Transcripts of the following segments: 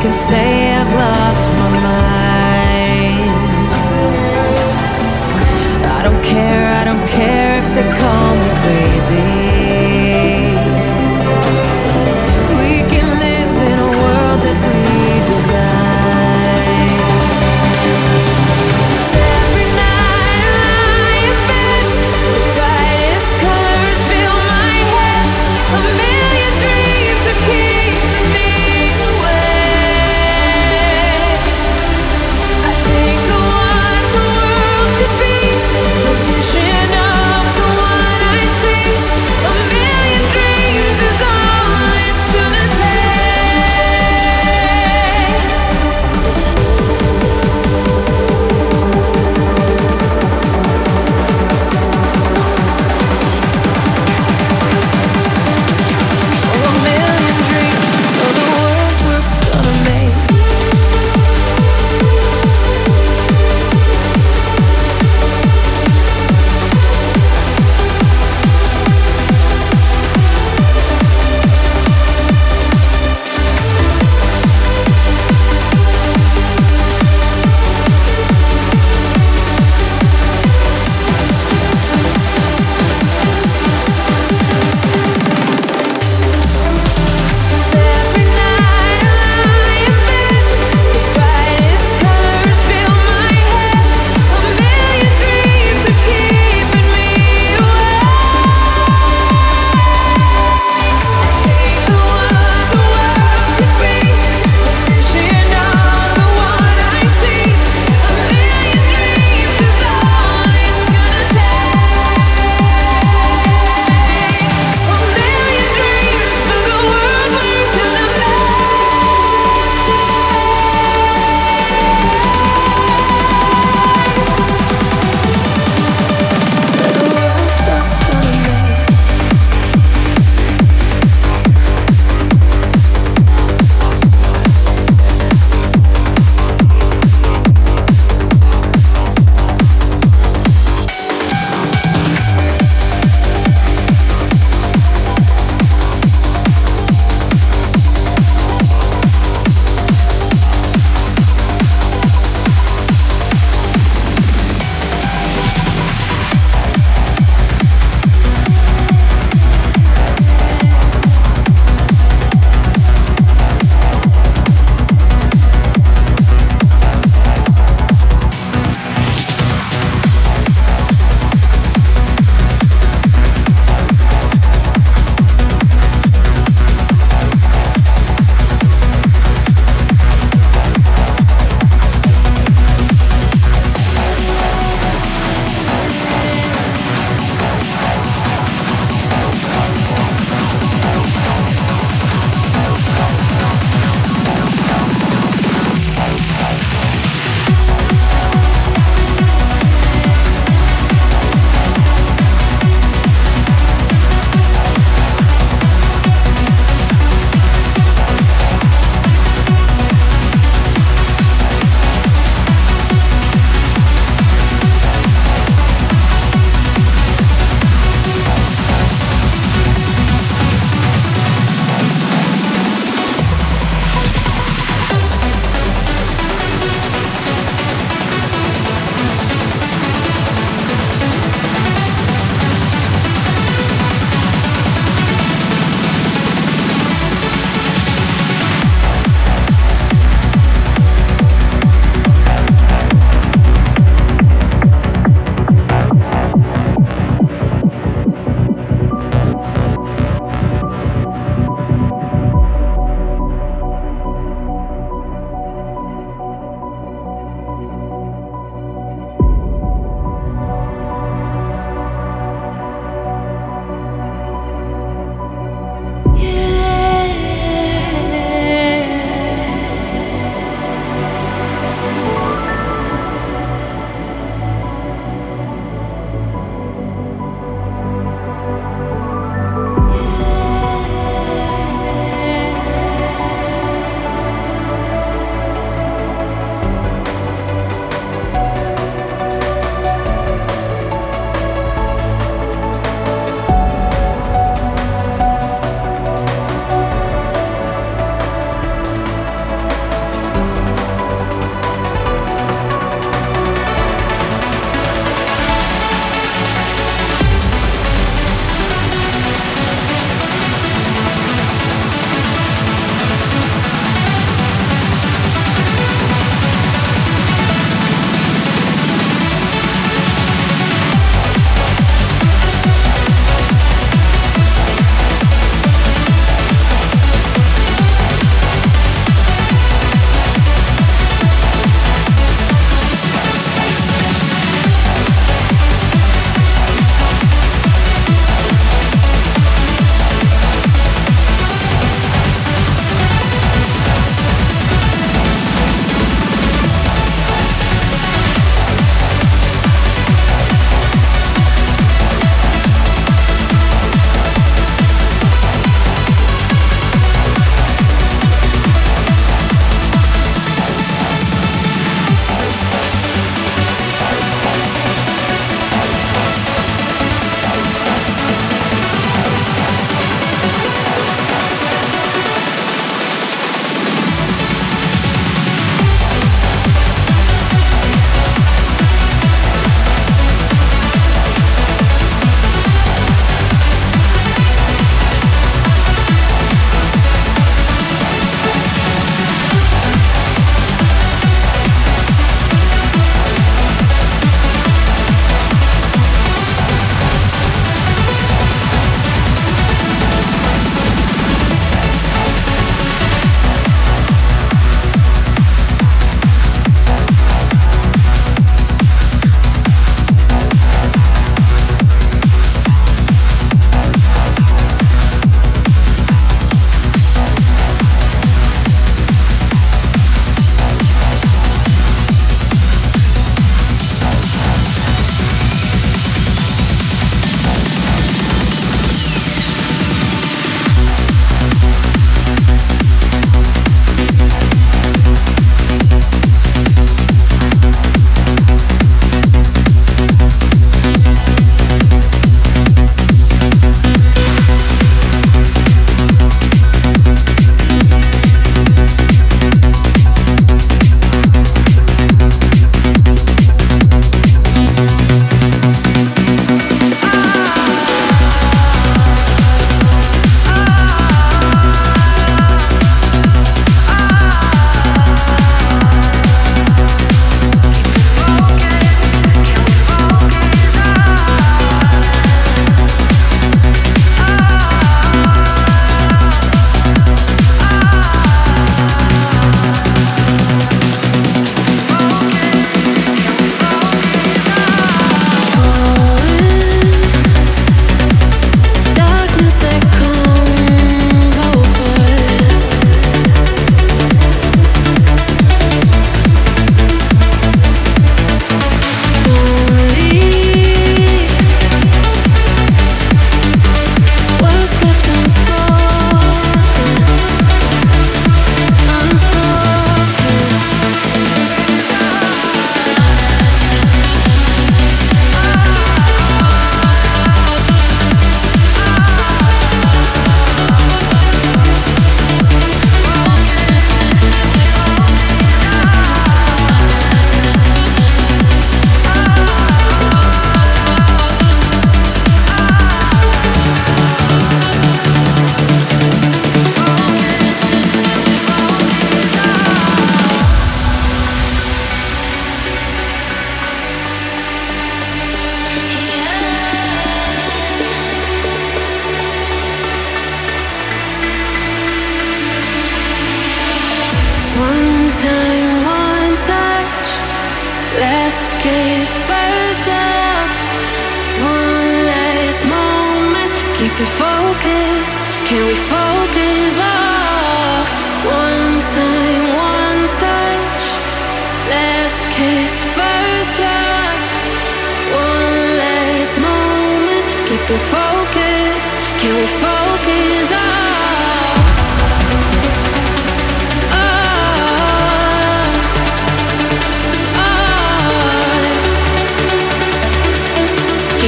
can say I've lost my mind. I don't care, I don't care if they call me.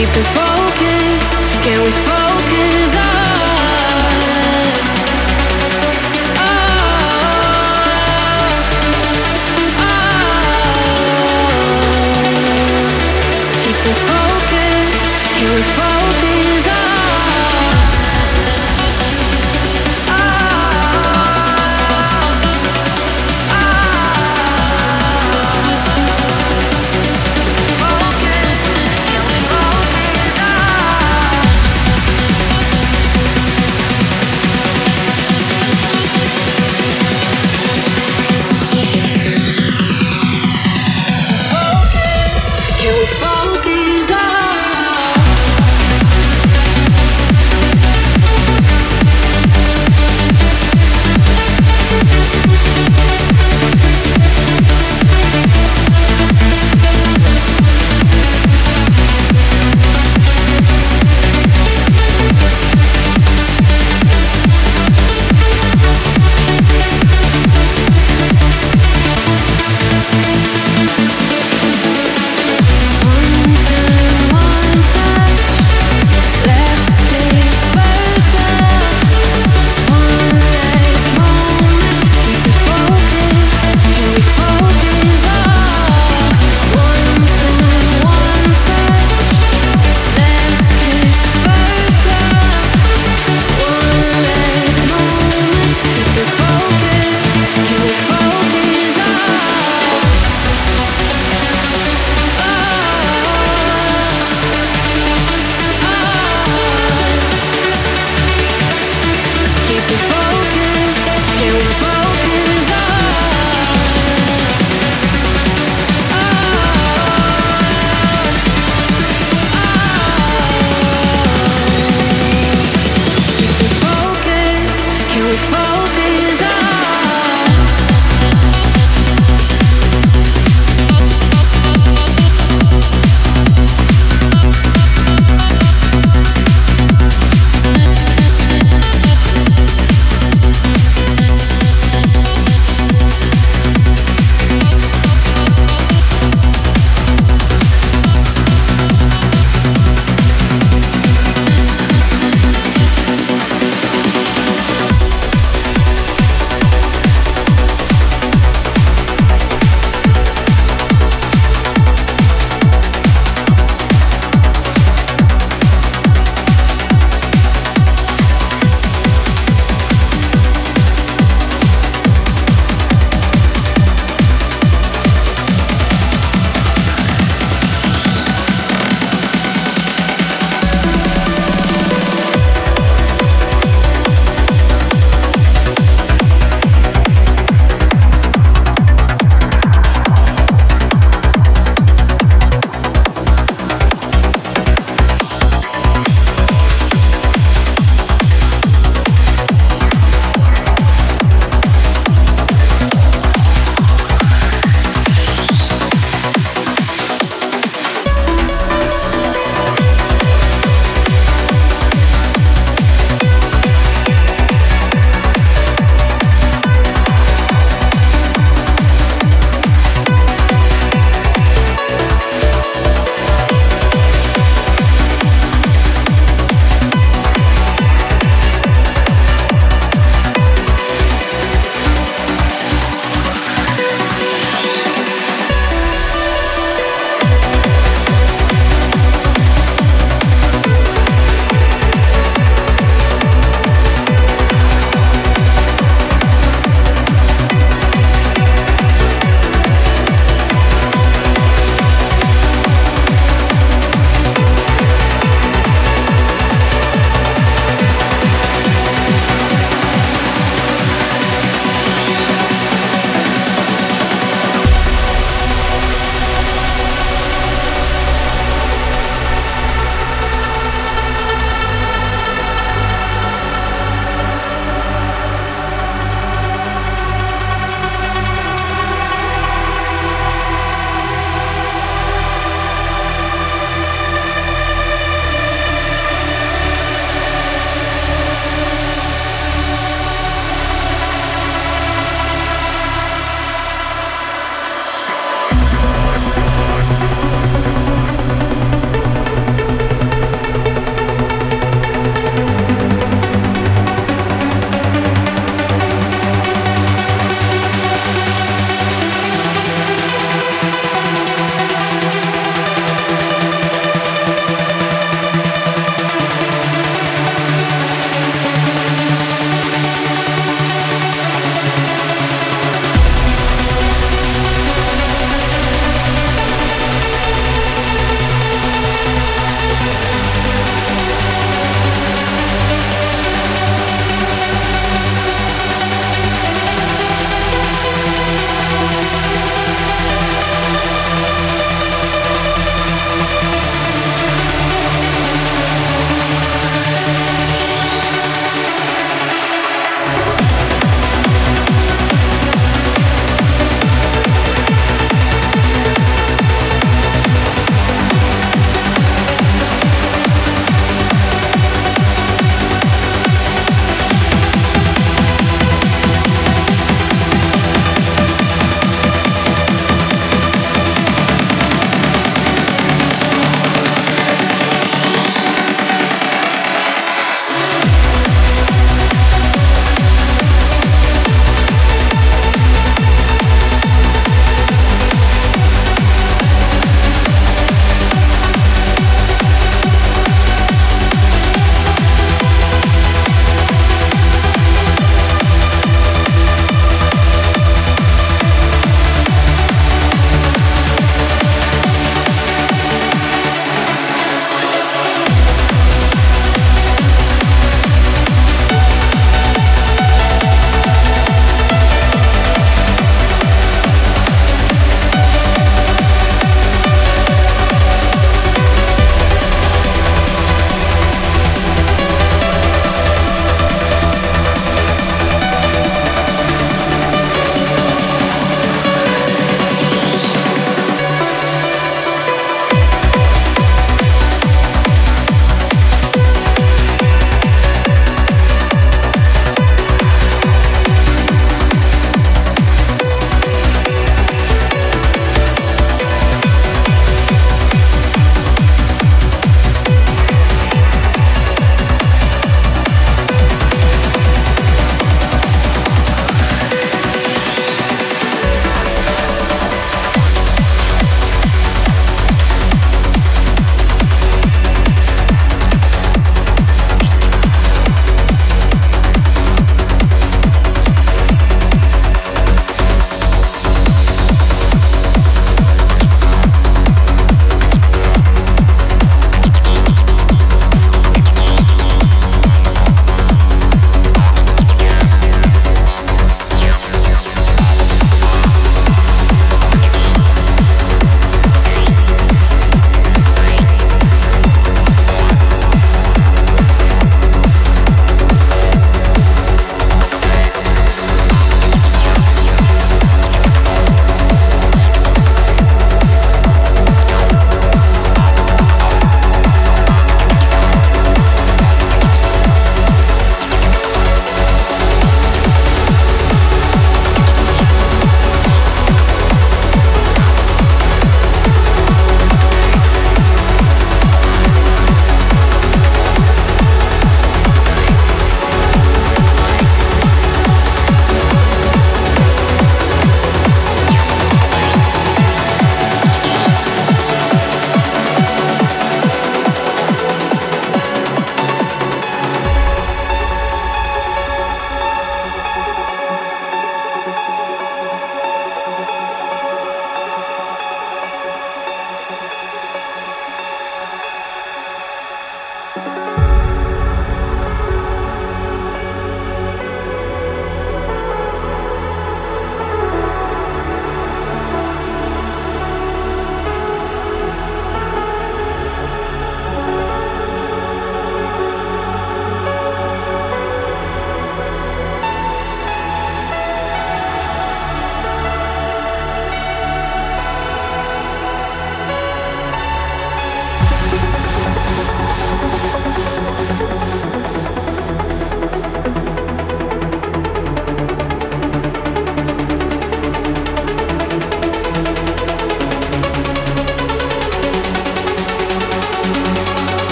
Keep it focused. Can we focus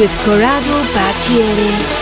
with Corrado Baggieri.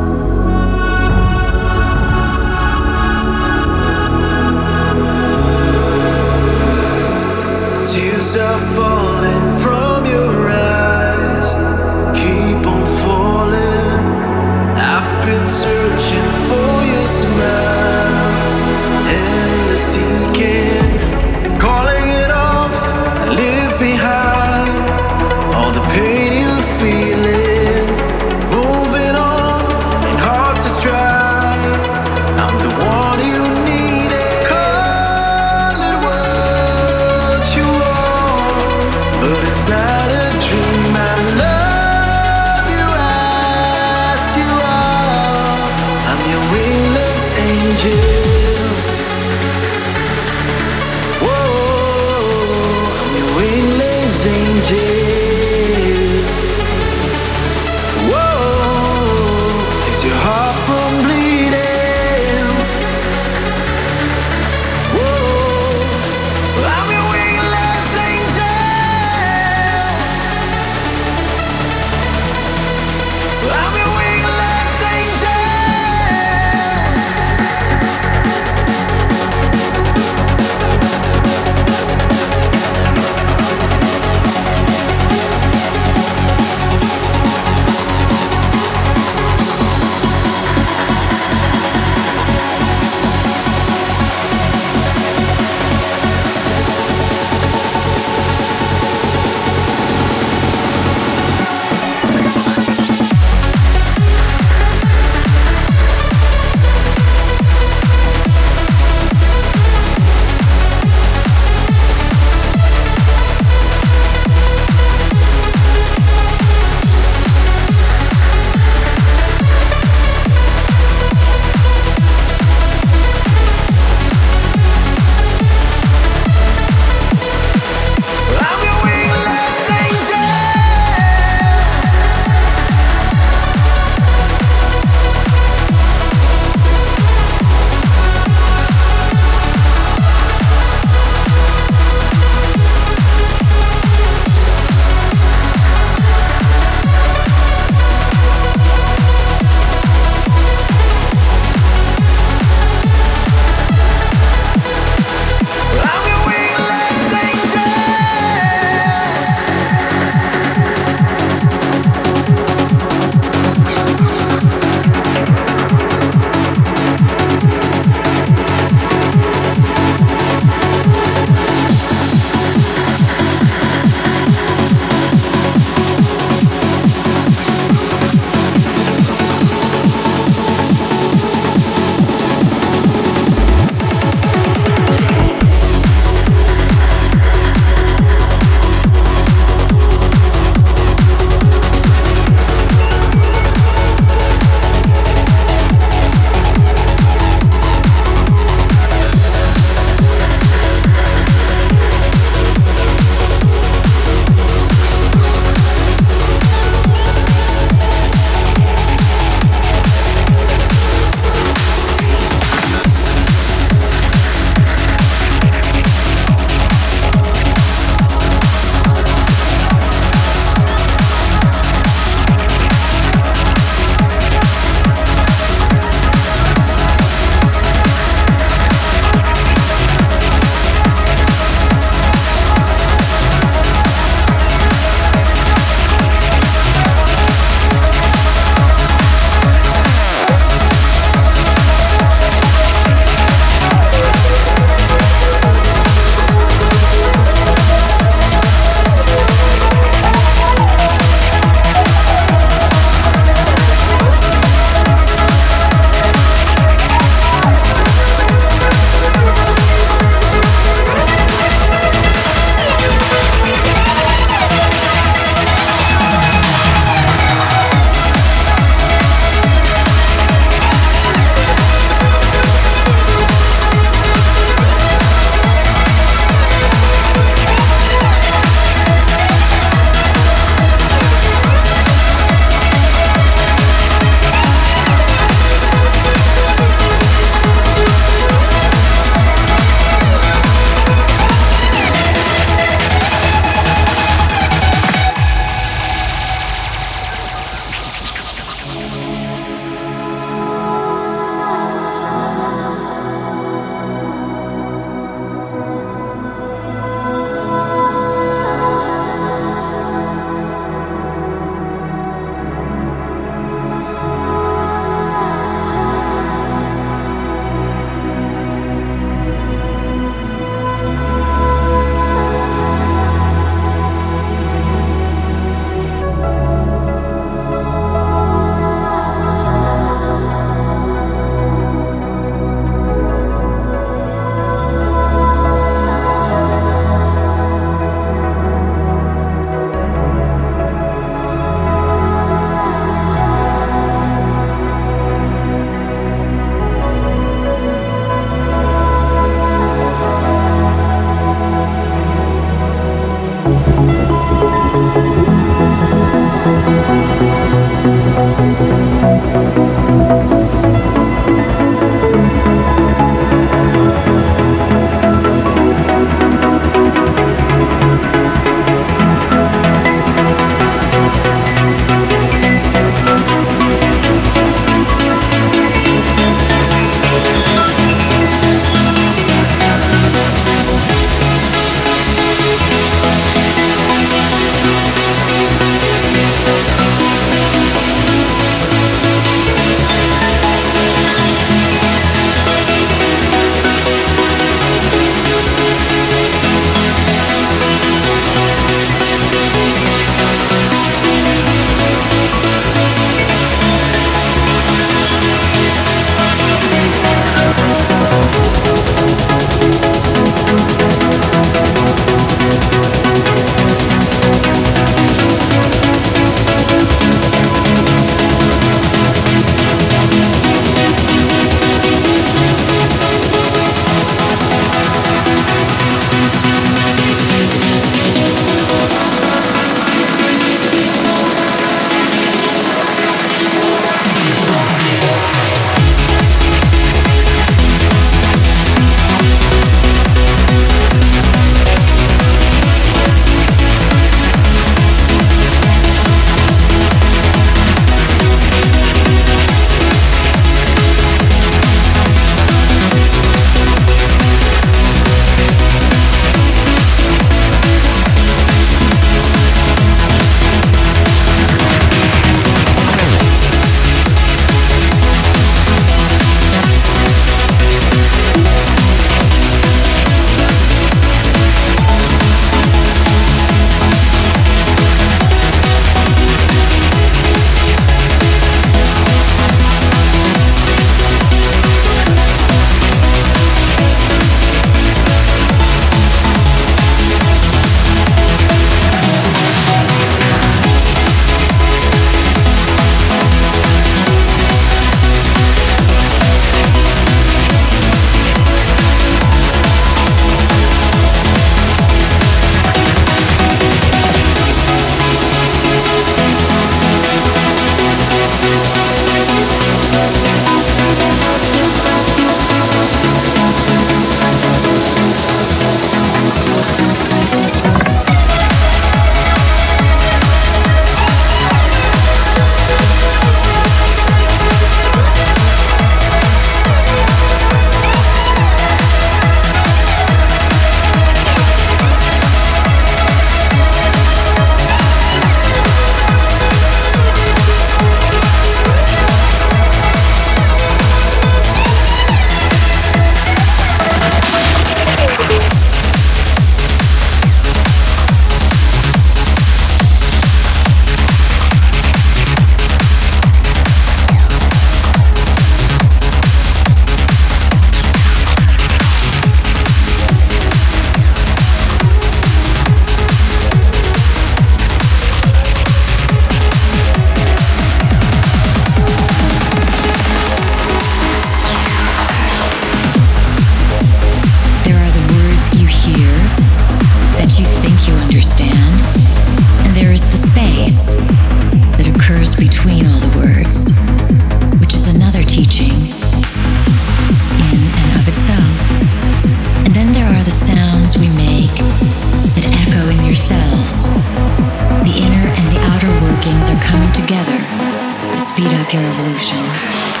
Solution.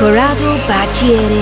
Corrado Baggieri.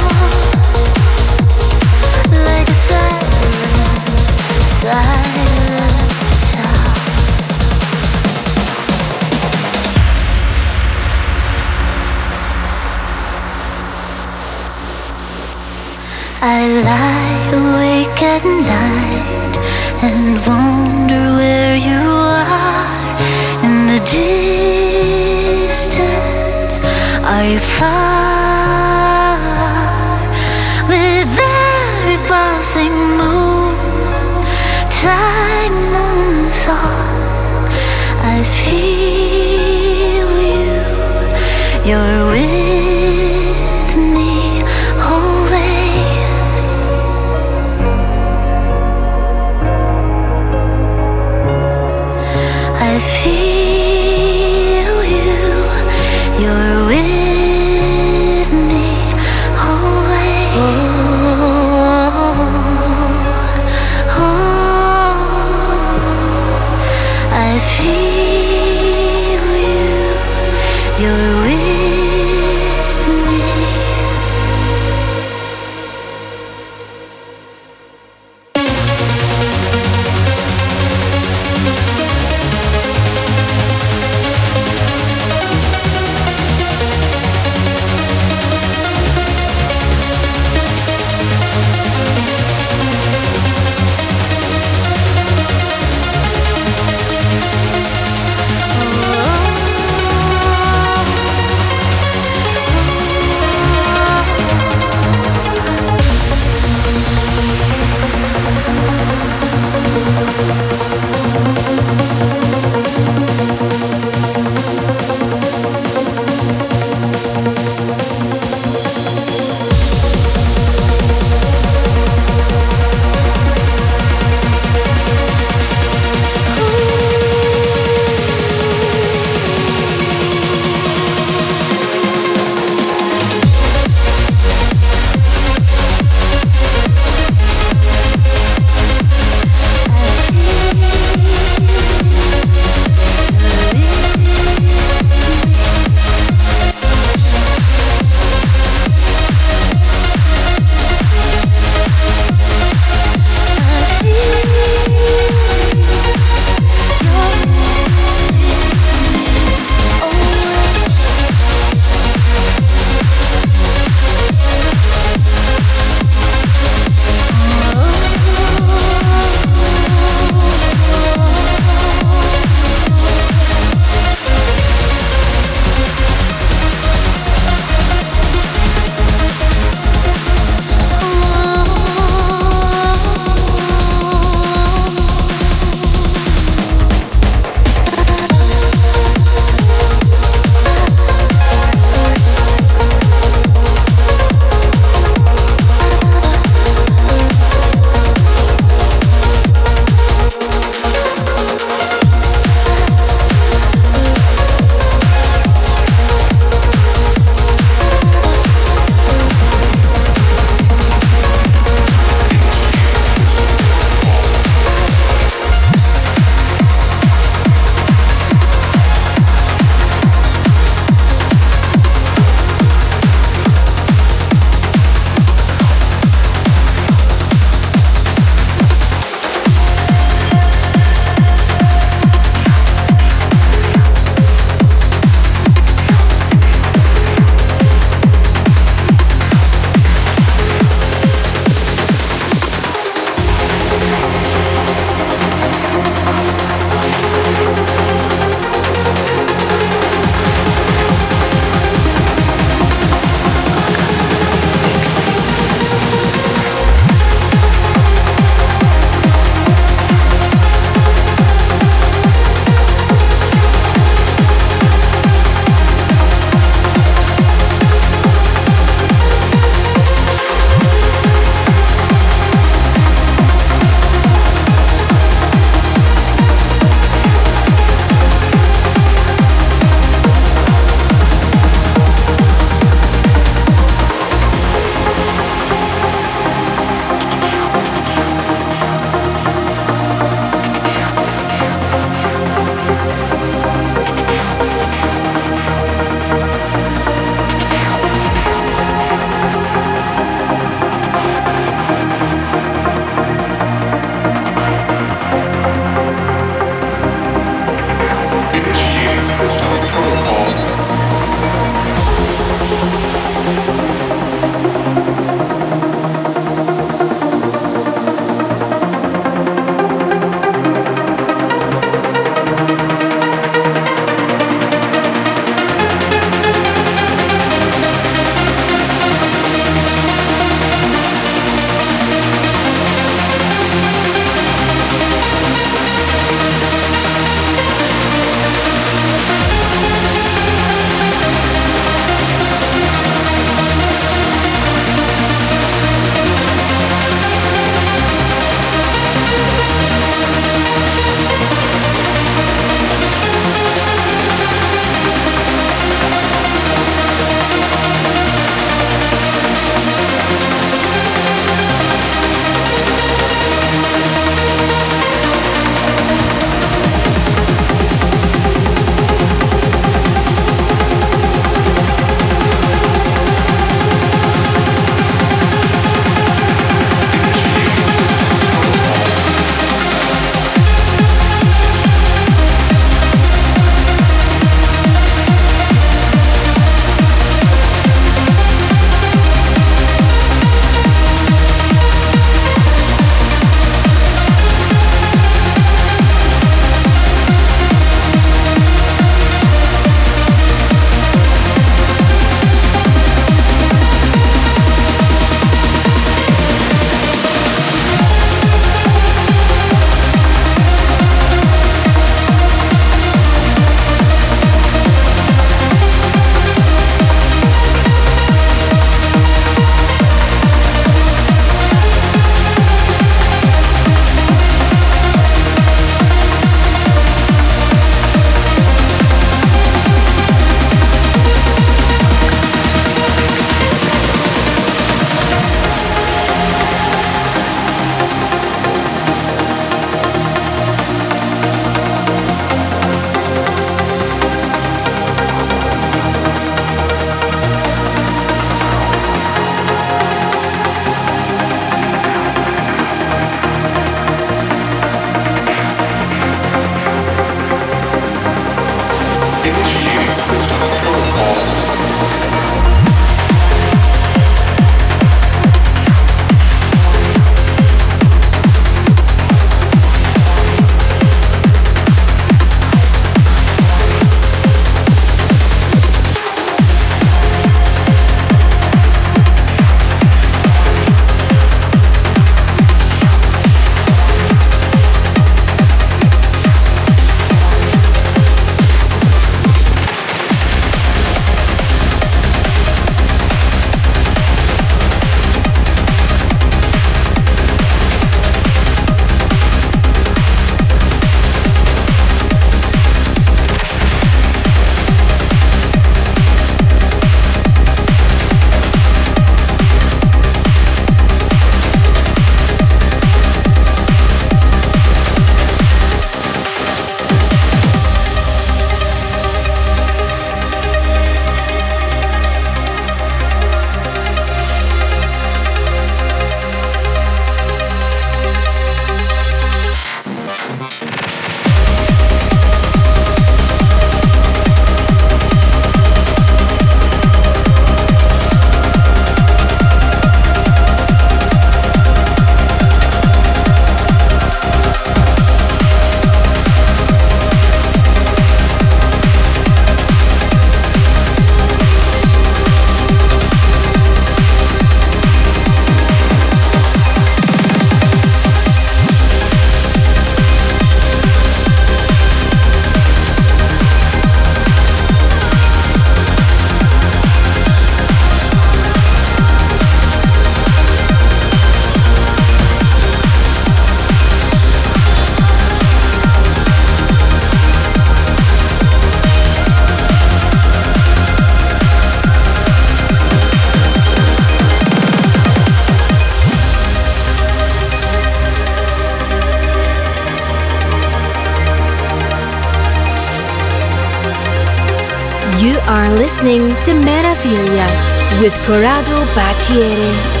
Listening to Meraviglia with Corrado Baggieri.